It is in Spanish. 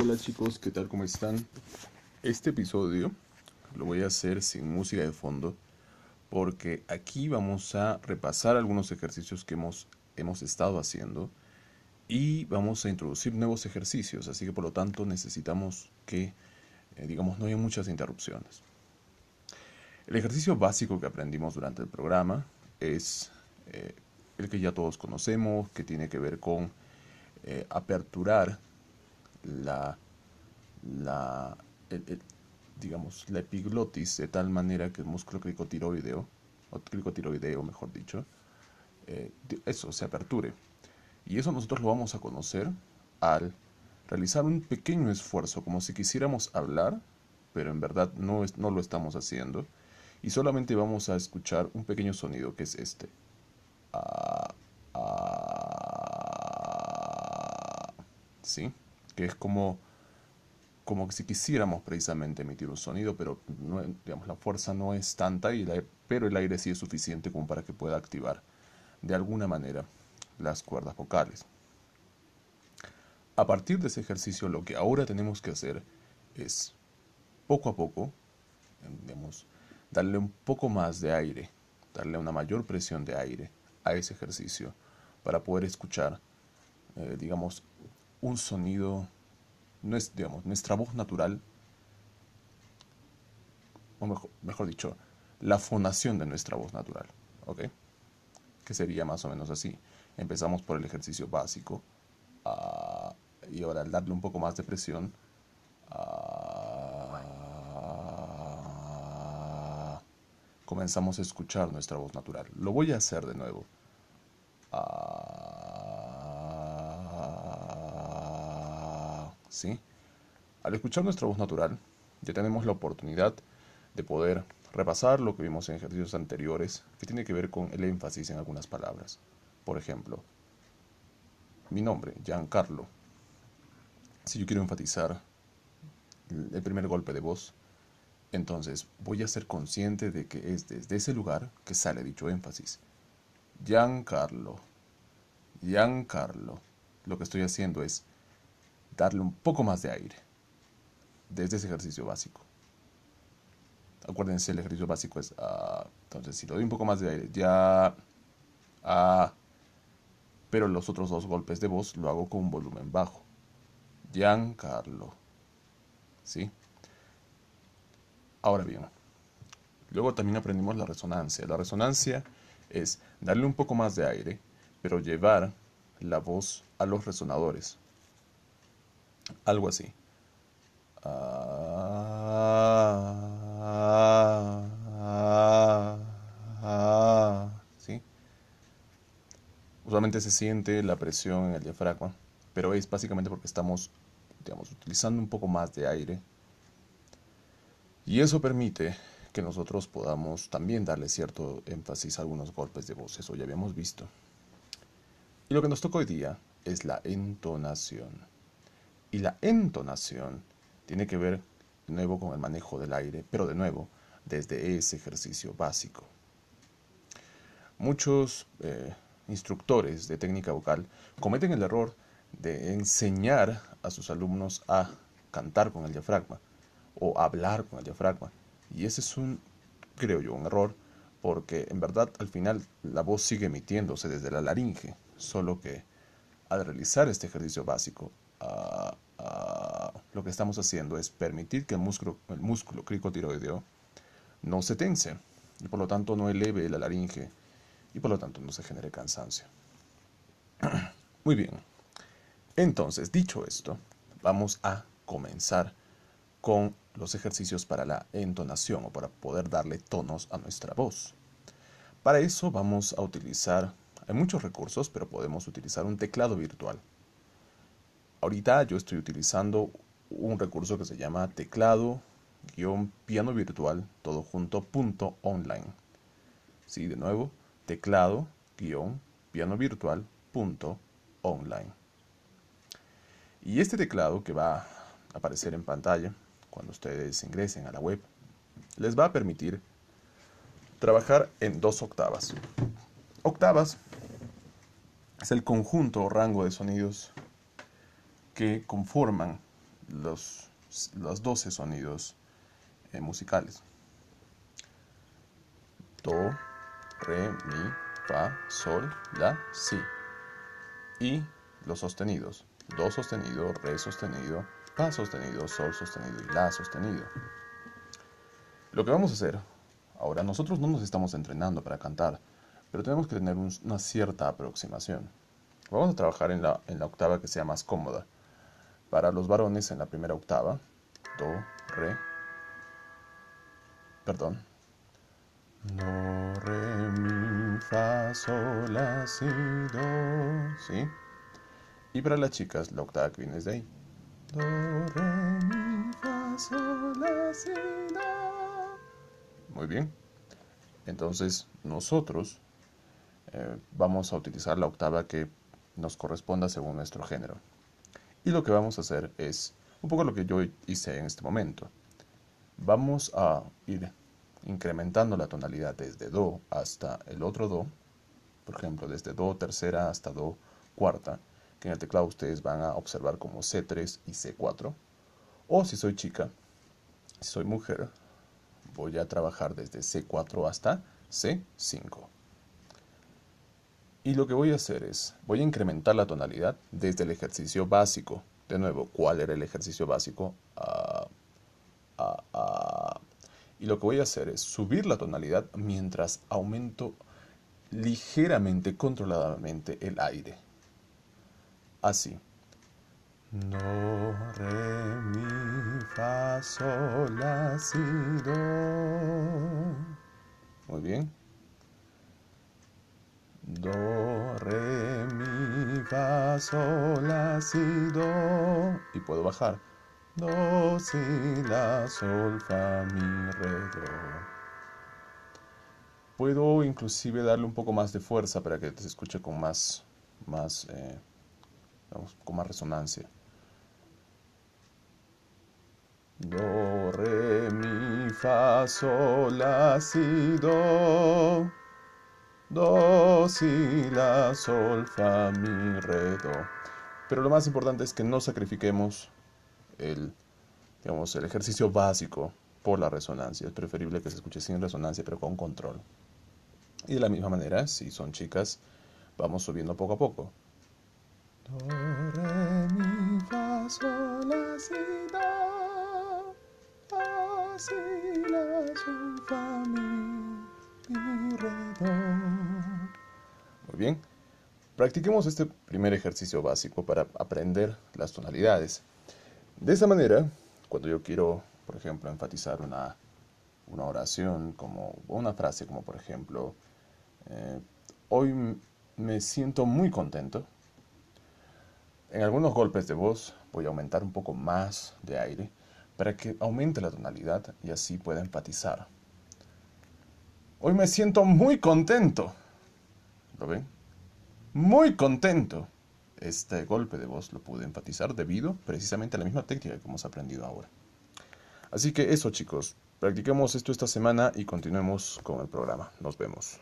Hola chicos, ¿qué tal? ¿Cómo están? Este episodio lo voy a hacer sin música de fondo porque aquí vamos a repasar algunos ejercicios que hemos, hemos estado haciendo y vamos a introducir nuevos ejercicios, así que por lo tanto necesitamos que, eh, digamos, no haya muchas interrupciones. El ejercicio básico que aprendimos durante el programa es eh, el que ya todos conocemos, que tiene que ver con eh, aperturar la, la digamos, la epiglotis de tal manera que el músculo cricotiroideo, o cricotiroideo mejor dicho, eh, eso se aperture. Y eso nosotros lo vamos a conocer al realizar un pequeño esfuerzo, como si quisiéramos hablar, pero en verdad no, es, no lo estamos haciendo, y solamente vamos a escuchar un pequeño sonido que es este. Ah, ah, ¿Sí? Que es como como si quisiéramos precisamente emitir un sonido, pero digamos, la fuerza no es tanta, y pero el aire sí es suficiente como para que pueda activar de alguna manera las cuerdas vocales. A partir de ese ejercicio lo que ahora tenemos que hacer es poco a poco, digamos, darle un poco más de aire, darle una mayor presión de aire a ese ejercicio para poder escuchar, eh, digamos, un sonido digamos, nuestra voz natural, o mejor, dicho, la fonación de nuestra voz natural, ¿ok? Que sería más o menos así. Empezamos por el ejercicio básico ah, y ahora al darle un poco más de presión, ah, comenzamos a escuchar nuestra voz natural. Lo voy a hacer de nuevo. Ah, Al escuchar nuestra voz natural, ya tenemos la oportunidad de poder repasar lo que vimos en ejercicios anteriores, que tiene que ver con el énfasis en algunas palabras. Por ejemplo, mi nombre, Giancarlo. Si yo quiero enfatizar el primer golpe de voz, entonces voy a ser consciente de que es desde ese lugar que sale dicho énfasis. Giancarlo. Giancarlo. Lo que estoy haciendo es darle un poco más de aire desde ese ejercicio básico. Acuérdense, el ejercicio básico es, ah, entonces si le doy un poco más de aire, ya, ah, pero los otros dos golpes de voz lo hago con un volumen bajo. Giancarlo. ¿Sí? Ahora bien, luego también aprendimos la resonancia. La resonancia es darle un poco más de aire, pero llevar la voz a los resonadores. Algo así. ¿Sí? Usualmente se siente la presión en el diafragma, pero es básicamente porque estamos, digamos, utilizando un poco más de aire. Y eso permite que nosotros podamos también darle cierto énfasis a algunos golpes de voz, eso ya habíamos visto. Y lo que nos toca hoy día es la entonación. Y la entonación tiene que ver de nuevo con el manejo del aire, pero de nuevo desde ese ejercicio básico. Muchos eh, instructores de técnica vocal cometen el error de enseñar a sus alumnos a cantar con el diafragma o hablar con el diafragma. Y ese es un, creo yo, un error porque en verdad al final la voz sigue emitiéndose desde la laringe, solo que al realizar este ejercicio básico, ah, lo que estamos haciendo es permitir que el músculo, el músculo cricotiroideo no se tense y por lo tanto no eleve la laringe y por lo tanto no se genere cansancio. Muy bien. Entonces, dicho esto, vamos a comenzar con los ejercicios para la entonación o para poder darle tonos a nuestra voz. Para eso vamos a utilizar, hay muchos recursos, pero podemos utilizar un teclado virtual. Ahorita yo estoy utilizando un recurso que se llama teclado-piano virtual, todo junto, punto online. Sí, de nuevo, teclado-piano virtual, punto online. Y este teclado que va a aparecer en pantalla cuando ustedes ingresen a la web, les va a permitir trabajar en dos octavas. Octavas es el conjunto o rango de sonidos que conforman los, los 12 sonidos eh, musicales. Do, re, mi, fa, sol, la, si. Y los sostenidos. Do sostenido, re sostenido, fa sostenido, sol sostenido y la sostenido. Lo que vamos a hacer, ahora nosotros no nos estamos entrenando para cantar, pero tenemos que tener una cierta aproximación. Vamos a trabajar en la, en la octava que sea más cómoda. Para los varones en la primera octava, do, re, perdón, do, re, mi, fa, sol, la, si, do, ¿sí? Y para las chicas, la octava que viene desde ahí. Do, re, mi, fa, sol, la, si, do. Muy bien. Entonces, nosotros eh, vamos a utilizar la octava que nos corresponda según nuestro género. Y lo que vamos a hacer es un poco lo que yo hice en este momento. Vamos a ir incrementando la tonalidad desde Do hasta el otro Do. Por ejemplo, desde Do tercera hasta Do cuarta, que en el teclado ustedes van a observar como C3 y C4. O si soy chica, si soy mujer, voy a trabajar desde C4 hasta C5. Y lo que voy a hacer es, voy a incrementar la tonalidad desde el ejercicio básico. De nuevo, ¿cuál era el ejercicio básico? Ah, ah, ah. Y lo que voy a hacer es subir la tonalidad mientras aumento ligeramente, controladamente el aire. Así. Do, re, mi, fa, sol, la, do. Muy bien. Fa, sol, la, si, do. Y puedo bajar. Do, si, la, sol, fa, mi, re, do. Puedo inclusive darle un poco más de fuerza para que se escuche con más, más, eh, con más resonancia. Do, re, mi, fa, sol, la, si, do. Do, si, la, sol, fa, mi, re, do. Pero lo más importante es que no sacrifiquemos el, digamos, el ejercicio básico por la resonancia. Es preferible que se escuche sin resonancia, pero con control. Y de la misma manera, si son chicas, vamos subiendo poco a poco. Do, re, mi, fa, sol, la, si, do. Do, si, la, sol, fa, Bien. Practiquemos este primer ejercicio básico para aprender las tonalidades. De esa manera, cuando yo quiero, por ejemplo, enfatizar una, una oración como una frase como por ejemplo, eh, hoy me siento muy contento. En algunos golpes de voz voy a aumentar un poco más de aire para que aumente la tonalidad y así pueda enfatizar. Hoy me siento muy contento. ¿Lo ven? Muy contento. Este golpe de voz lo pude enfatizar debido precisamente a la misma técnica que hemos aprendido ahora. Así que eso chicos, practiquemos esto esta semana y continuemos con el programa. Nos vemos.